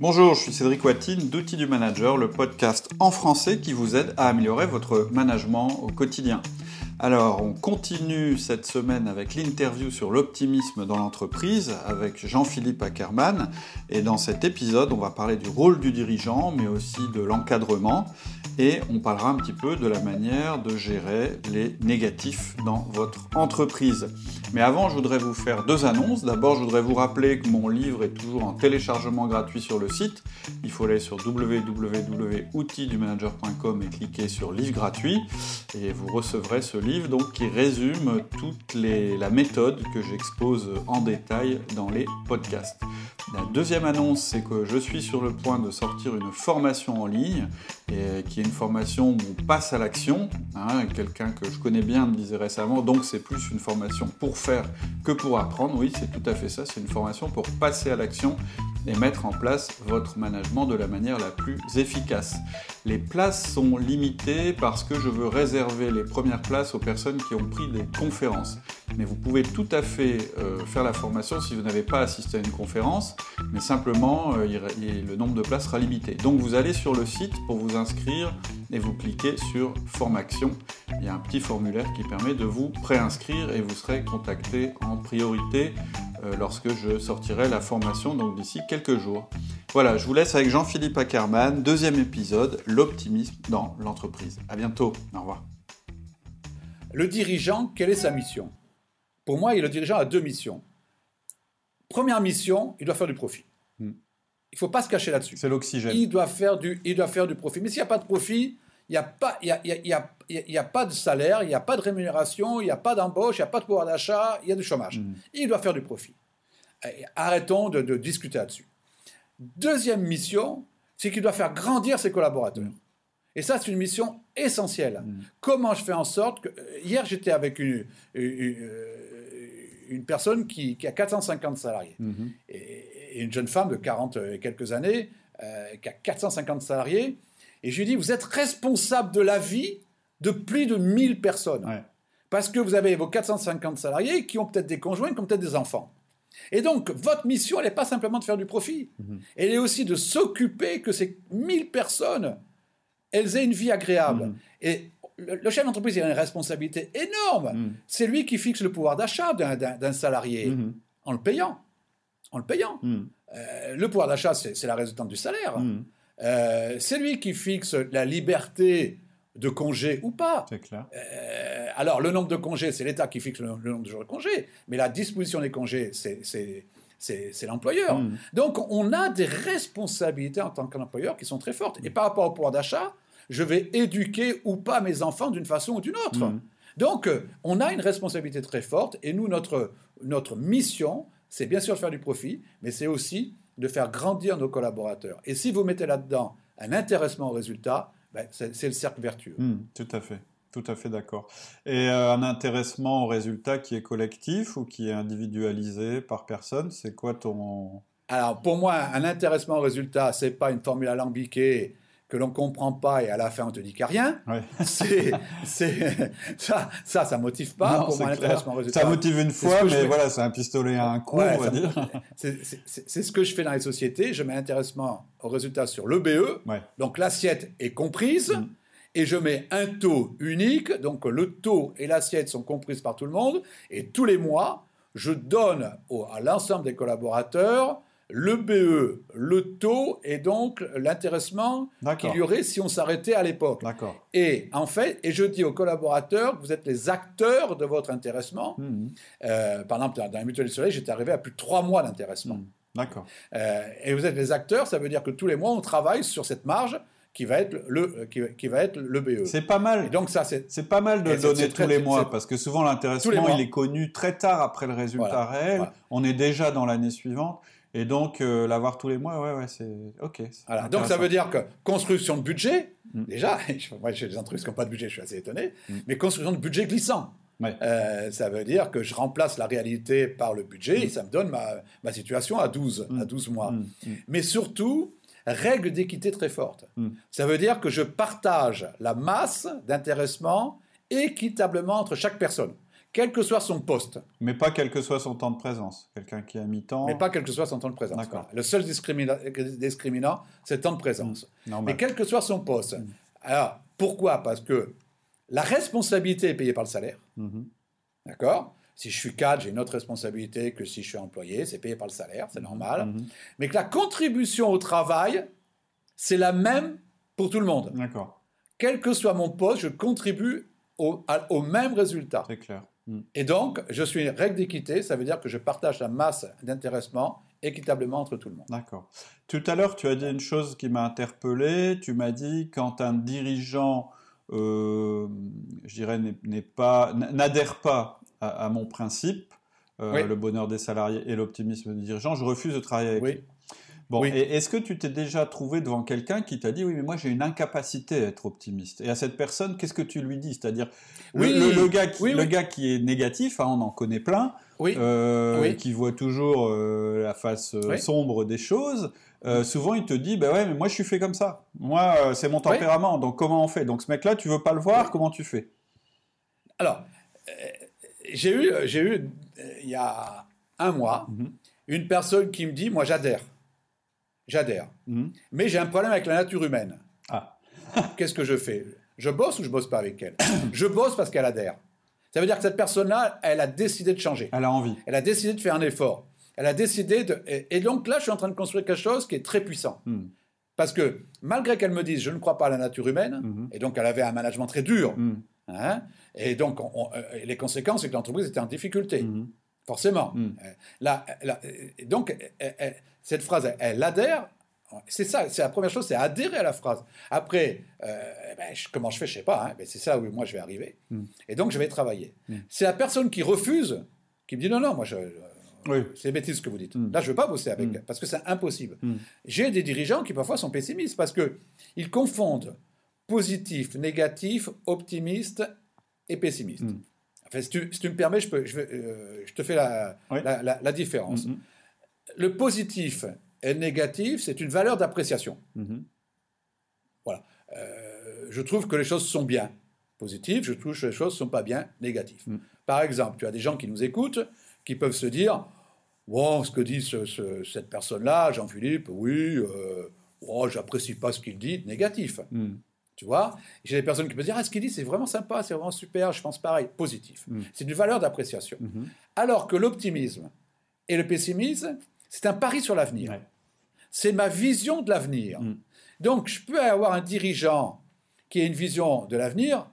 Bonjour, je suis Cédric Watine d'Outils du Manager, le podcast en français qui vous aide à améliorer votre management au quotidien. Alors, on continue cette semaine avec l'interview sur l'optimisme dans l'entreprise avec Jean-Philippe Ackermann. Et dans cet épisode, on va parler du rôle du dirigeant, mais aussi de l'encadrement. Et on parlera un petit peu de la manière de gérer les négatifs dans votre entreprise. Mais avant, je voudrais vous faire deux annonces. D'abord, je voudrais vous rappeler que mon livre est toujours en téléchargement gratuit sur le site. Il faut aller sur www.outildumanager.com et cliquer sur livre gratuit. Et vous recevrez ce livre donc, qui résume toute la méthode que j'expose en détail dans les podcasts. La deuxième annonce, c'est que je suis sur le point de sortir une formation en ligne, et qui est une formation où on passe à l'action. Hein, quelqu'un que je connais bien me disait récemment, donc c'est plus une formation pour faire que pour apprendre. Oui, c'est tout à fait ça, c'est une formation pour passer à l'action et mettre en place votre management de la manière la plus efficace. Les places sont limitées parce que je veux réserver les premières places aux personnes qui ont pris des conférences. Mais vous pouvez tout à fait euh, faire la formation si vous n'avez pas assisté à une conférence, mais simplement euh, le nombre de places sera limité. Donc vous allez sur le site pour vous inscrire et vous cliquez sur Formation. Il y a un petit formulaire qui permet de vous préinscrire et vous serez contacté en priorité euh, lorsque je sortirai la formation, donc d'ici quelques jours. Voilà, je vous laisse avec Jean-Philippe Ackermann, deuxième épisode, l'optimisme dans l'entreprise. À bientôt, au revoir. Le dirigeant, quelle est sa mission? Pour moi, le dirigeant a deux missions. Première mission, il doit faire du profit. Hmm. Il ne faut pas se cacher là-dessus. C'est l'oxygène. Il doit faire du, il doit faire du profit. Mais s'il n'y a pas de profit, il n'y a, pas, il y a, il y a, il y a pas de salaire, il n'y a pas de rémunération, il n'y a pas d'embauche, il n'y a pas de pouvoir d'achat, il y a du chômage. Hmm. Il doit faire du profit. arrêtons de, discuter là-dessus. Deuxième mission, c'est qu'il doit faire grandir ses collaborateurs. Hmm. Et ça, c'est une mission essentielle. Hmm. Comment je fais en sorte que... Hier, j'étais avec une, une, personne qui, a 450 salariés. Et, une jeune femme de 40 et quelques années euh, qui a 450 salariés. Et je lui dis, vous êtes responsable de la vie de plus de 1000 personnes. Parce que vous avez vos 450 salariés qui ont peut-être des conjoints, qui ont peut-être des enfants. Et donc, votre mission, elle n'est pas simplement de faire du profit. Mhm. Elle est aussi de s'occuper que ces 1000 personnes, elles aient une vie agréable. Mhm. Et le, chef d'entreprise, il a une responsabilité énorme. Mhm. C'est lui qui fixe le pouvoir d'achat d'un salarié en le payant. En le payant. Euh, le pouvoir d'achat, c'est la résultante du salaire. Euh, c'est lui qui fixe la liberté de congés ou pas. C'est clair. Euh, alors, le nombre de congés, c'est l'État qui fixe le, nombre de jours de congés, mais la disposition des congés, c'est l'employeur. Hmm. Donc, on a des responsabilités en tant qu'employeur qui sont très fortes. Et par rapport au pouvoir d'achat, je vais éduquer ou pas mes enfants d'une façon ou d'une autre. Hmm. Donc, on a une responsabilité très forte, et nous, notre, notre mission, c'est bien sûr de faire du profit, mais c'est aussi de faire grandir nos collaborateurs. Et si vous mettez là-dedans un intéressement au résultat, ben, c'est le cercle vertueux. Hmm, tout à fait. Tout à fait d'accord. Et euh, un intéressement au résultat qui est collectif ou qui est individualisé par personne, c'est quoi ton... Alors pour moi, un intéressement au résultat, c'est pas une formule alambiquée que l'on comprend pas et à la fin on te dit qu'il n'y a rien. C'est, ça, ça, ça motive pas pour moi Ça motive une fois, mais voilà, c'est un pistolet à un coup, on va dire. C'est ce que je fais dans les sociétés. Je mets intéressement au résultat sur le BE, donc l'assiette est comprise. Mm. Et je mets un taux unique, donc le taux et l'assiette sont comprises par tout le monde. Et tous les mois, je donne à l'ensemble des collaborateurs le BE, le taux et donc l'intéressement qu'il y aurait si on s'arrêtait à l'époque. Et en fait, et je dis aux collaborateurs, vous êtes les acteurs de votre intéressement. Mmh. Euh, par exemple, dans la mutuelle du soleil, j'étais arrivé à plus de trois mois d'intéressement. Mmh. D'accord. Euh, et vous êtes les acteurs, ça veut dire que tous les mois, on travaille sur cette marge qui va être le qui, va être le BE. C'est pas mal. donc ça c'est c'est pas mal de donner tous les mois parce que souvent l'intéressement il est connu très tard après le résultat réel. On est déjà dans l'année suivante et donc, euh, l'avoir tous les mois, ouais, ouais, c'est OK. Voilà. Donc, ça veut dire que construction de budget, mm. déjà, moi, j'ai des entreprises qui n'ont pas de budget, je suis assez étonné, mm. mais construction de budget glissant. Euh, ça veut dire que je remplace la réalité par le budget et mm. ça me donne ma, ma situation à 12, à 12 mois. Mais surtout, règle d'équité très forte. Ça veut dire que je partage la masse d'intéressement équitablement entre chaque personne quel que soit son poste. Mais pas quel que soit son temps de présence. Quelqu'un qui a mi-temps. Mais pas quel que soit son temps de présence. D'accord. Le seul discriminant, discriminant c'est le temps de présence. Mmh. Normal. Mais quel que soit son poste. Alors, pourquoi? Parce que la responsabilité est payée par le salaire. Mhm. D'accord? Si je suis cadre, j'ai une autre responsabilité que si je suis employé, c'est payé par le salaire, c'est normal. Mais que la contribution au travail, c'est la même pour tout le monde. D'accord. Quel que soit mon poste, je contribue au, à- au même résultat. C'est clair. Mhm. Et donc, je suis une règle d'équité, ça veut dire que je partage la masse d'intéressement équitablement entre tout le monde. D'accord. Tout à l'heure, tu as dit une chose qui m'a interpellé. Tu m'as dit quand un dirigeant, euh, je dirais, n'est- pas, n'adhère pas à, à mon principe, euh, Oui. le bonheur des salariés et l'optimisme des dirigeants, je refuse de travailler avec lui. Bon, Oui. et est-ce que tu t'es déjà trouvé devant quelqu'un qui t'a dit oui, mais moi j'ai une incapacité à être optimiste? Et à cette personne, qu'est-ce que tu lui dis? C'est-à-dire le- Oui. le, le gars qui, Oui, le gars qui est négatif, hein, on en connaît plein, Oui. euh, qui voit toujours euh, la face euh, sombre des choses. euh, souvent, il te dit bah ouais, mais moi je suis fait comme ça. Moi, c'est mon tempérament. Donc comment on fait? Donc ce mec-là, tu veux pas le voir Comment tu fais? Alors, j'ai eu, j'ai eu il y a un mois, Mhm. une personne qui me dit, moi j'adhère. J'adhère. Mhm. Mais j'ai un problème avec la nature humaine. Ah. Qu'est-ce que je fais? Je bosse ou je bosse pas avec elle? Je bosse parce qu'elle adhère. Ça veut dire que cette personne-là, elle a décidé de changer. Elle a envie. Elle a décidé de faire un effort. Elle a décidé de... Et donc là, je suis en train de construire quelque chose qui est très puissant. Mhm. Parce que malgré qu'elle me dise, je ne crois pas à la nature humaine, Mhm. et donc elle avait un management très dur, Mhm. hein, et donc on- on- euh, les conséquences, c'est que l'entreprise était en difficulté, Mhm. forcément. Mhm. Euh, là, là, euh, donc euh, cette phrase, elle, elle adhère. C'est ça, c'est la première chose, c'est adhérer à la phrase. Après, euh, ben, je- comment je fais, je sais pas. hein, mais c'est ça où moi je vais arriver. Mhm. Et donc je vais travailler. Mhm. C'est la personne qui refuse, qui me dit non, non, moi je, Oui. c'est bêtise ce que vous dites. Mm. Là, je ne veux pas bosser avec elle, parce que c'est impossible. J'ai des dirigeants qui parfois sont pessimistes, parce qu'ils confondent positif, négatif, optimiste et pessimiste. Enfin, si, tu, si tu me permets, je, peux, je, vais, euh, je te fais la, Oui. la, la- la différence. Le positif et le négatif, c'est une valeur d'appréciation. Mhm. Euh, je trouve que les choses sont bien positives, je trouve que les choses ne sont pas bien négatives. Mm. Par exemple, tu as des gens qui nous écoutent, qui peuvent se dire Bon, ce que dit ce- ce- cette personne-là, Jean-Philippe, oui, euh, oh, j'apprécie pas ce qu'il dit, négatif. Mhm. Tu vois? J'ai des personnes qui peuvent dire Ah, ce qu'il dit, c'est vraiment sympa, c'est vraiment super, je pense pareil, positif. C'est une valeur d'appréciation. Mhm. Alors que l'optimisme et le pessimisme, c'est un pari sur l'avenir. Ouais. C'est ma vision de l'avenir. Mm. Donc, je peux avoir un dirigeant qui a une vision de l'avenir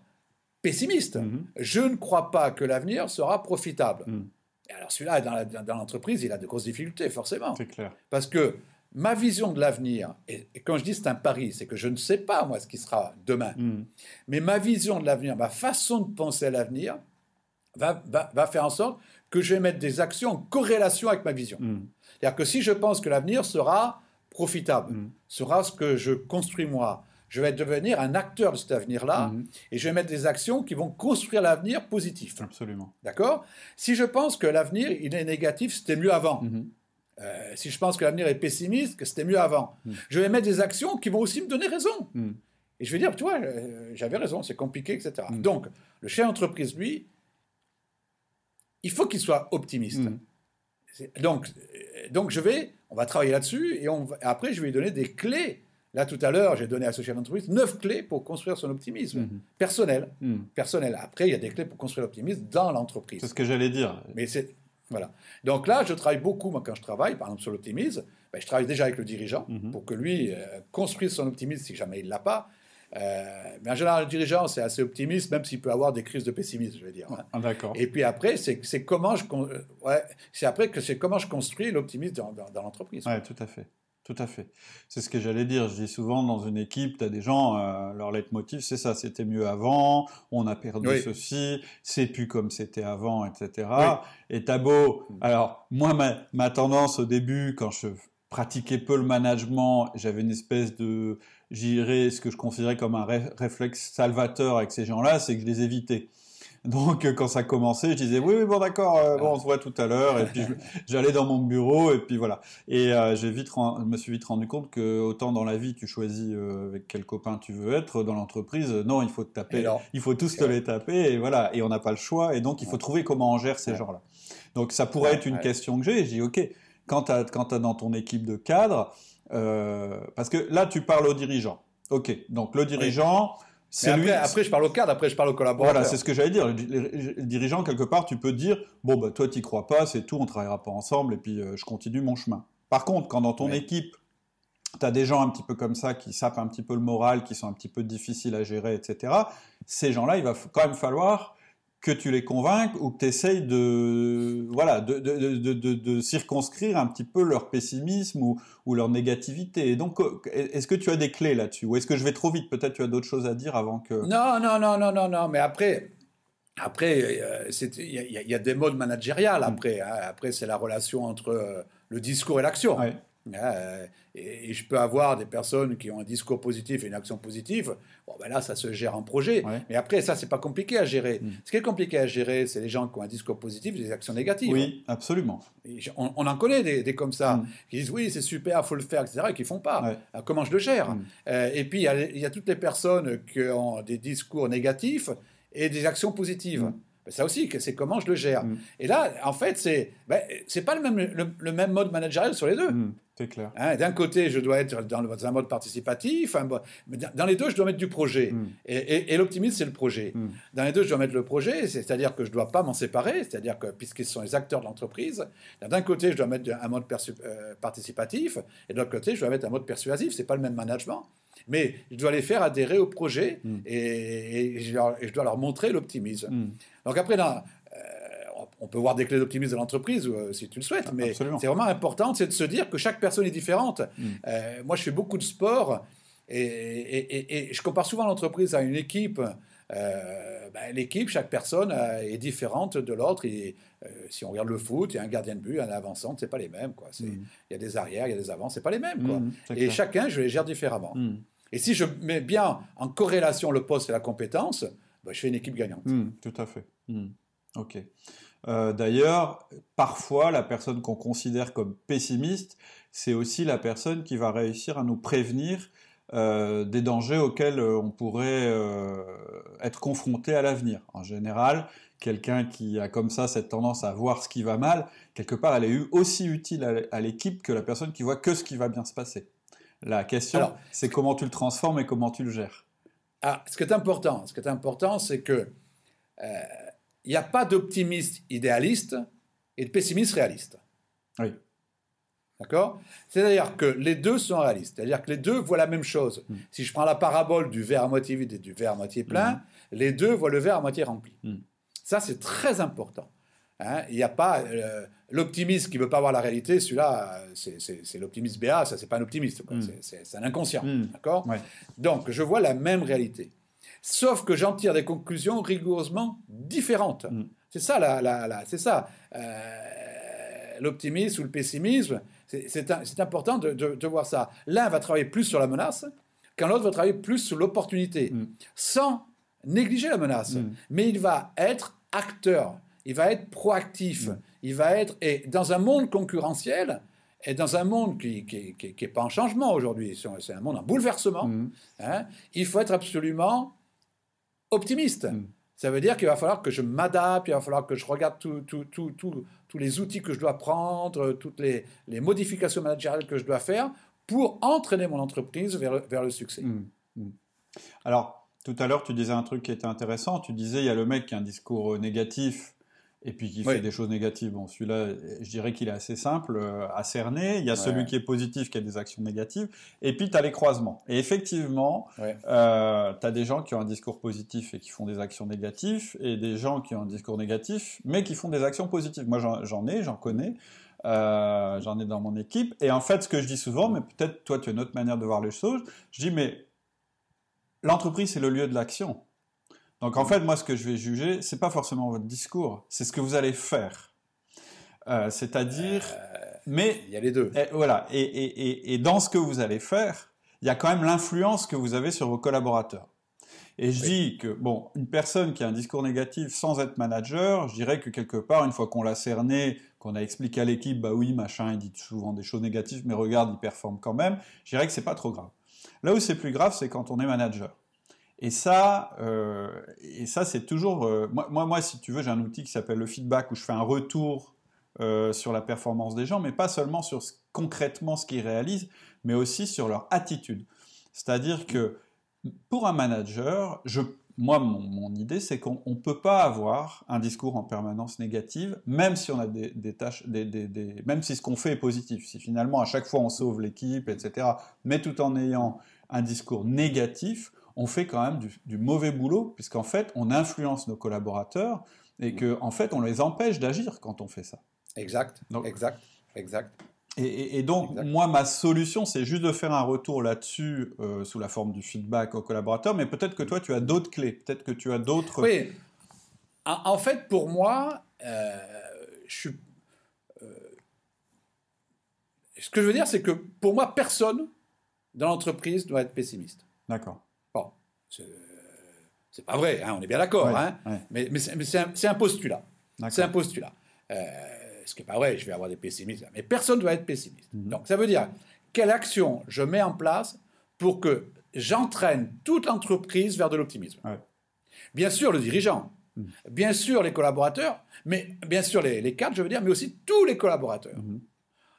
pessimiste. Mhm. Je ne crois pas que l'avenir sera profitable. Mm. Et alors, celui-là, dans l'entreprise, il a de grosses difficultés, forcément. C'est clair. Parce que ma vision de l'avenir, et, et quand je dis c'est un pari, c'est que je ne sais pas, moi, ce qui sera demain. Mhm. Mais ma vision de l'avenir, ma façon de penser à l'avenir, va, va, va faire en sorte que je vais mettre des actions en corrélation avec ma vision. Mhm. C'est-à-dire que si je pense que l'avenir sera profitable, Mm. sera ce que je construis moi, je vais devenir un acteur de cet avenir-là Mhm. et je vais mettre des actions qui vont construire l'avenir positif. Absolument. D'accord? Si je pense que l'avenir il est négatif, c'était mieux avant. Mhm. Euh, si je pense que l'avenir est pessimiste, que c'était mieux avant. Mm. Je vais mettre des actions qui vont aussi me donner raison. Et je vais dire, tu vois, euh, j'avais raison, c'est compliqué, etc. Mm. Donc, le chef d'entreprise, lui, il faut qu'il soit optimiste. C'est- Donc, euh, donc, je vais, on va travailler là-dessus, et on va- après, je vais lui donner des clés. Là, tout à l'heure, j'ai donné à ce chef d'entreprise neuf clés pour construire son optimisme Mhm. personnel. Mhm. Personnel. Après, il y a des clés pour construire l'optimisme dans l'entreprise. C'est ce que j'allais dire. Mais c'est voilà. Donc là, je travaille beaucoup moi quand je travaille, par exemple sur l'optimisme. ben, je travaille déjà avec le dirigeant Mhm. pour que lui euh, construise son optimisme si jamais il l'a pas. Euh, mais en général, le dirigeant c'est assez optimiste, même s'il peut avoir des crises de pessimisme, je veux dire. hein. Ah, D'accord. Et puis après, c'est comment je euh, ouais, c'est après que c'est comment je construis l'optimisme dans, dans- dans l'entreprise. Ouais, tout à fait. Tout à fait. C'est ce que j'allais dire. Je dis souvent dans une équipe, tu as des gens, euh, leur leitmotiv, c'est ça, c'était mieux avant, on a perdu Oui. ceci, c'est plus comme c'était avant, etc. Oui. Et t'as beau. Alors, moi, ma, ma tendance au début, quand je pratiquais peu le management, j'avais une espèce de, j'irais, ce que je considérais comme un ré- réflexe salvateur avec ces gens-là, c'est que je les évitais. Donc quand ça commençait, je disais oui, oui bon d'accord, euh, bon on se voit tout à l'heure. Et puis j'allais dans mon bureau et puis voilà. Et euh, j'ai vite, je me suis vite rendu compte que autant dans la vie tu choisis euh, avec quel copain tu veux être, dans l'entreprise non, il faut te taper, il faut tous te les taper et voilà. Et on n'a pas le choix et donc il faut trouver comment on gère ces gens-là. Donc ça pourrait être une question que j'ai. J'ai ok, quand tu as, as dans ton équipe de cadres, parce que là tu parles aux dirigeants. Ok, donc le dirigeant. C'est lui. Après, je parle au cadre, après, je parle au collaborateur. Voilà, c'est ce que j'allais dire. Le dirigeant, quelque part, tu peux dire bon, bah, toi, tu crois pas, c'est tout, on travaillera pas ensemble, et puis euh, je continue mon chemin. Par contre, quand dans ton équipe, tu as des gens un petit peu comme ça qui sapent un petit peu le moral, qui sont un petit peu difficiles à gérer, etc., ces gens-là, il va quand même falloir que tu les convainques ou que tu essayes de, voilà, de, de, de, de, circonscrire un petit peu leur pessimisme ou, ou leur négativité. Et donc, est-ce que tu as des clés là-dessus Ou est-ce que je vais trop vite? Peut-être tu as d'autres choses à dire avant que... Non, non, non, non, non, non. Mais après, après, euh, il y, a des modes managériales. Après, hein. après c'est la relation entre euh, le discours et l'action. Euh, et, je peux avoir des personnes qui ont un discours positif et une action positive. Bon, ben là, ça se gère en projet. Mais après, ça, c'est pas compliqué à gérer. Hmm. Ce qui est compliqué à gérer, c'est les gens qui ont un discours positif et des actions négatives. Oui, absolument. on, en connaît des, comme ça, hmm. qui disent oui, c'est super, faut le faire, etc., et qui font pas. Euh, comment je le gère hmm. euh, Et puis, il y, a toutes les personnes qui ont des discours négatifs et des actions positives. Ben, ça aussi, c'est comment je le gère. Et là, en fait, c'est ben, c'est pas le même, le, même mode managérial sur les deux. C'est clair. Hein, d'un côté, je dois être dans, un mode participatif. mais dans les deux, je dois mettre du projet. Hmm. Et, l'optimisme, c'est le projet. Hmm. Dans les deux, je dois mettre le projet, c'est-à-dire que je ne dois pas m'en séparer, c'est-à-dire que puisqu'ils sont les acteurs de l'entreprise, d'un côté, je dois mettre un mode euh, participatif, et de l'autre côté, je dois mettre un mode persuasif. C'est pas le même management. Mais je dois les faire adhérer au projet hmm. et, je dois leur montrer l'optimisme. Donc après, dans, on peut voir des clés d'optimisme de l'entreprise euh, si tu le souhaites, mais c'est vraiment important, c'est de se dire que chaque personne est différente. Mm. Euh, moi, je fais beaucoup de sport et, je compare souvent l'entreprise à une équipe. Euh, ben, l'équipe, chaque personne est différente de l'autre. Et si on regarde le foot, il y a un gardien de but, un avançant, c'est pas les mêmes. Quoi. Mm. Il y a des arrières, il y a des avants, c'est pas les mêmes. Quoi. Mm, et chacun, je les gère différemment. Et si je mets bien en corrélation le poste et la compétence, ben, je fais une équipe gagnante. tout à fait. Ok. Euh, d'ailleurs, parfois, la personne qu'on considère comme pessimiste, c'est aussi la personne qui va réussir à nous prévenir euh, des dangers auxquels euh, on pourrait être confronté à l'avenir. En général, quelqu'un qui a comme ça cette tendance à voir ce qui va mal, quelque part, elle est aussi utile à l'équipe que la personne qui voit que ce qui va bien se passer. La question, c'est comment tu le transformes et comment tu le gères. Ah, ce qui est important, ce qui est important, c'est que il n'y a pas d'optimiste idéaliste et de pessimiste réaliste. Oui. D'accord? C'est-à-dire que les deux sont réalistes. C'est-à-dire que les deux voient la même chose. Mm. Si je prends la parabole du verre à moitié vide et du verre à moitié plein, mm. les deux voient le verre à moitié rempli. Mm. Ça, c'est très important. Hein. Il n'y a pas euh, l'optimiste qui veut pas voir la réalité. Celui-là, c'est l'optimiste BA. Ça, c'est pas un optimiste. C'est un inconscient. D'accord? Donc, je vois la même réalité. Sauf que j'en tire des conclusions rigoureusement différentes. C'est ça, la, c'est ça. Euh, l'optimisme ou le pessimisme, c'est important de, voir ça. L'un va travailler plus sur la menace, quand l'autre va travailler plus sur l'opportunité, mm. sans négliger la menace. Mm. Mais il va être acteur, il va être proactif, il va être... Et dans un monde concurrentiel, et dans un monde qui n'est pas en changement aujourd'hui, c'est un monde en bouleversement, hein, il faut être absolument optimiste. Ça veut dire qu'il va falloir que je m'adapte, il va falloir que je regarde tous les outils que je dois prendre, toutes les, modifications managériales que je dois faire pour entraîner mon entreprise vers, le succès. Mm. Mm. Alors, tout à l'heure, tu disais un truc qui était intéressant. Tu disais, il y a le mec qui a un discours négatif et puis qui fait des choses négatives. Bon, celui-là, je dirais qu'il est assez simple euh, à cerner. Il y a celui qui est positif, qui a des actions négatives. Et puis, tu as les croisements. Et effectivement, euh, tu as des gens qui ont un discours positif et qui font des actions négatives, et des gens qui ont un discours négatif, mais qui font des actions positives. Moi, j'en ai, j'en connais. Euh, j'en ai dans mon équipe. Et en fait, ce que je dis souvent, mais peut-être toi, tu as une autre manière de voir les choses, je dis, mais l'entreprise, c'est le lieu de l'action. Donc en fait, moi, ce que je vais juger, c'est pas forcément votre discours, c'est ce que vous allez faire. Euh, c'est-à-dire, euh, mais il y a les deux. Et, voilà. Et, et, et, dans ce que vous allez faire, il y a quand même l'influence que vous avez sur vos collaborateurs. Et je dis que, bon, une personne qui a un discours négatif sans être manager, je dirais que quelque part, une fois qu'on l'a cerné, qu'on a expliqué à l'équipe, bah oui, machin, il dit souvent des choses négatives, mais regarde, il performe quand même, je dirais que c'est pas trop grave. Là où c'est plus grave, c'est quand on est manager. Et ça, euh, et ça c'est toujours. Euh, moi, moi, si tu veux, j'ai un outil qui s'appelle le feedback où je fais un retour euh, sur la performance des gens, mais pas seulement sur concrètement ce qu'ils réalisent, mais aussi sur leur attitude. C'est-à-dire que pour un manager, je, moi, mon, idée, c'est qu'on ne peut pas avoir un discours en permanence négatif, même si on a des, tâches, des, des, même si ce qu'on fait est positif. Si finalement à chaque fois on sauve l'équipe, etc., mais tout en ayant un discours négatif, on fait quand même du, mauvais boulot, puisqu'en fait, on influence nos collaborateurs et qu'en en fait, on les empêche d'agir quand on fait ça. Exact, exact, exact. Et, donc, moi, ma solution, c'est juste de faire un retour là-dessus euh, sous la forme du feedback aux collaborateurs, mais peut-être que toi, tu as d'autres clés, peut-être que tu as d'autres... Oui, en, fait, pour moi, euh, je suis... Euh, ce que je veux dire, c'est que pour moi, personne dans l'entreprise doit être pessimiste. D'accord. C'est pas vrai, hein, on est bien d'accord. hein, Mais, mais c'est un, postulat. C'est un postulat. Euh, ce qui n'est pas vrai, je vais avoir des pessimistes. Mais personne ne doit être pessimiste. Mhm. Donc ça veut dire, quelle action je mets en place pour que j'entraîne toute l'entreprise vers de l'optimisme Bien sûr, le dirigeant. Mhm. Bien sûr, les collaborateurs, mais bien sûr, les, cadres, je veux dire, mais aussi tous les collaborateurs. Mhm.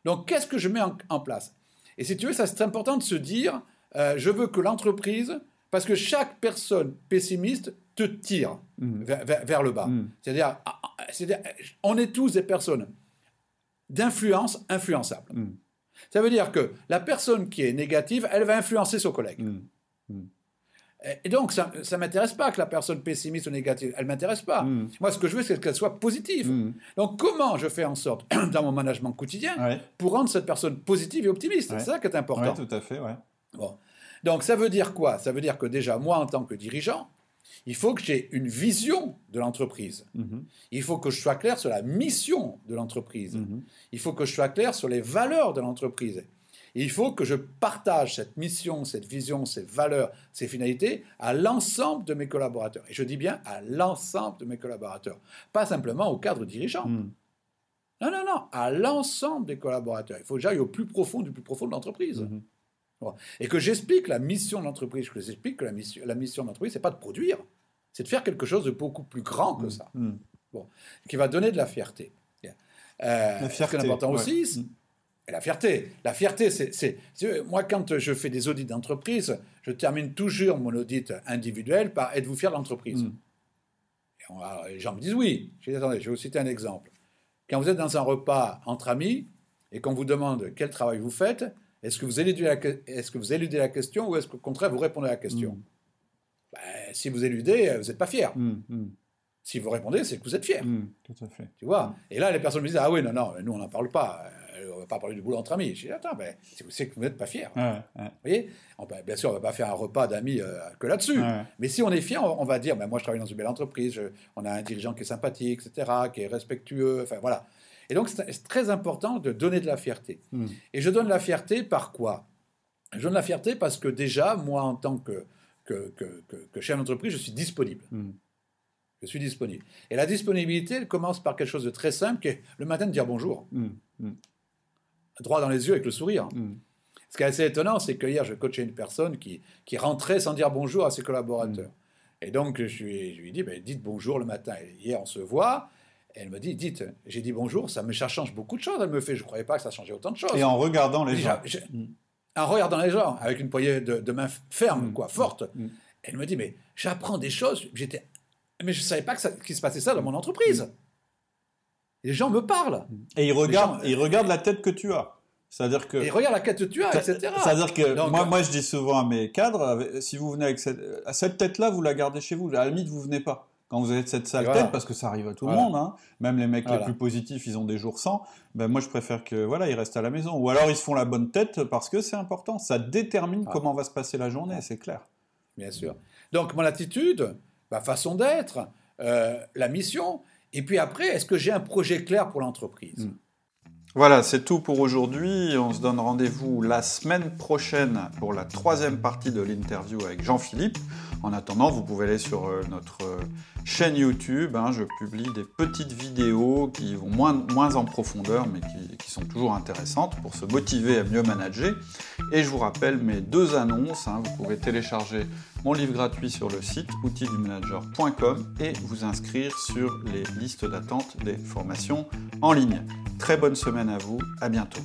Donc, qu'est-ce que je mets en, place? Et si tu veux, ça c'est important de se dire, euh, je veux que l'entreprise parce que chaque personne pessimiste te tire mm. vers, le bas. Mm. Ah, ah, c'est-à-dire, on est tous des personnes d'influence influençables. Mm. Ça veut dire que la personne qui est négative, elle va influencer son collègue. Et donc, ça ne m'intéresse pas que la personne pessimiste ou négative, elle ne m'intéresse pas. Moi, ce que je veux, c'est qu'elle soit positive. Donc, comment je fais en sorte, dans mon management quotidien, pour rendre cette personne positive et optimiste? C'est ça qui est important. Oui, tout à fait, ouais. Bon. Donc ça veut dire quoi? Ça veut dire que déjà, moi, en tant que dirigeant, il faut que j'ai une vision de l'entreprise. Mhm. Il faut que je sois clair sur la mission de l'entreprise. Mhm. Il faut que je sois clair sur les valeurs de l'entreprise. il faut que je partage cette mission, cette vision, ces valeurs, ces finalités à l'ensemble de mes collaborateurs. Et je dis bien à l'ensemble de mes collaborateurs, pas simplement au cadre dirigeant. Mhm. Non, non, non, à l'ensemble des collaborateurs. Il faut que j'aille au plus profond du plus profond de l'entreprise. Et que j'explique la mission de l'entreprise, que j'explique que la mission, la mission de l'entreprise, c'est pas de produire, c'est de faire quelque chose de beaucoup plus grand que mm. ça. Mm. Bon, qui va donner de la fierté. Euh, la fierté. Ce important aussi, mm. la fierté. La fierté, c'est. Moi, quand je fais des audits d'entreprise, je termine toujours mon audit individuel par Êtes-vous fier de l'entreprise? Les gens me disent oui. Je dis Attendez, je vais vous citer un exemple. Quand vous êtes dans un repas entre amis et qu'on vous demande quel travail vous faites, est-ce que, vous éludez la, est-ce que vous éludez la question ou est-ce qu'au contraire vous répondez à la question mm. ben, Si vous éludez, vous n'êtes pas fier. Mm, mm. Si vous répondez, c'est que vous êtes fier. tout à fait. Tu vois? Et là, les personnes me disent Ah oui, non, non, nous on n'en parle pas. Euh, on ne va pas parler du boulot entre amis. Je dis Attends, ben, c'est que vous n'êtes pas fier. Vous voyez? Bien sûr, on ne va pas faire un repas d'amis euh, que là-dessus. Mais si on est fier, on, va dire ben, Moi, je travaille dans une belle entreprise, on a un dirigeant qui est sympathique, etc., qui est respectueux. Enfin, voilà. Et donc, c'est très important de donner de la fierté. Hmm. Et je donne la fierté par quoi? Je donne la fierté parce que déjà, moi, en tant que, que, que, chef d'entreprise, je suis disponible. Hmm. Je suis disponible. Et la disponibilité, elle commence par quelque chose de très simple, qui est le matin de dire bonjour. Hmm. Droit dans les yeux avec le sourire. Ce qui est assez étonnant, c'est que hier, je coachais une personne qui, qui rentrait sans dire bonjour à ses collaborateurs. Et donc, je lui, je lui ai dit, ben, dites bonjour le matin. hier, on se voit elle me dit, dites, j'ai dit bonjour, ça me change beaucoup de choses. Elle me fait, je ne croyais pas que ça changeait autant de choses. Et en regardant les gens. en regardant les gens, avec une poignée de, main ferme, mm. quoi, forte. Mm. Elle me dit, mais j'apprends des choses. J'étais, mais je ne savais pas qu'il se passait ça dans mon entreprise. Les gens me parlent. Et ils regardent, ils regardent la tête que tu as. C'est-à-dire que. Et regarde la tête que tu as, etc. C'est-à-dire que moi, moi, je dis souvent à mes cadres, si vous venez avec cette, cette tête-là, vous la gardez chez vous. À la limite, vous venez pas quand vous avez cette sale tête, parce que ça arrive à tout le monde, hein, même les mecs les plus positifs, ils ont des jours sans, ben moi je préfère que voilà, ils restent à la maison. Ou alors ils se font la bonne tête parce que c'est important. Ça détermine comment va se passer la journée, c'est clair. Bien sûr. Donc mon attitude, ma façon d'être, euh, la mission, et puis après, est-ce que j'ai un projet clair pour l'entreprise? Hmm. Voilà, c'est tout pour aujourd'hui. On se donne rendez-vous la semaine prochaine pour la troisième partie de l'interview avec Jean-Philippe. En attendant, vous pouvez aller sur euh, notre euh, chaîne YouTube. Hein. je publie des petites vidéos qui vont moins, en profondeur, mais qui, sont toujours intéressantes pour se motiver à mieux manager. Et je vous rappelle mes deux annonces. Hein. vous pouvez télécharger mon livre gratuit sur le site outildumanager.com et vous inscrire sur les listes d'attente des formations en ligne. Très bonne semaine à vous, à bientôt.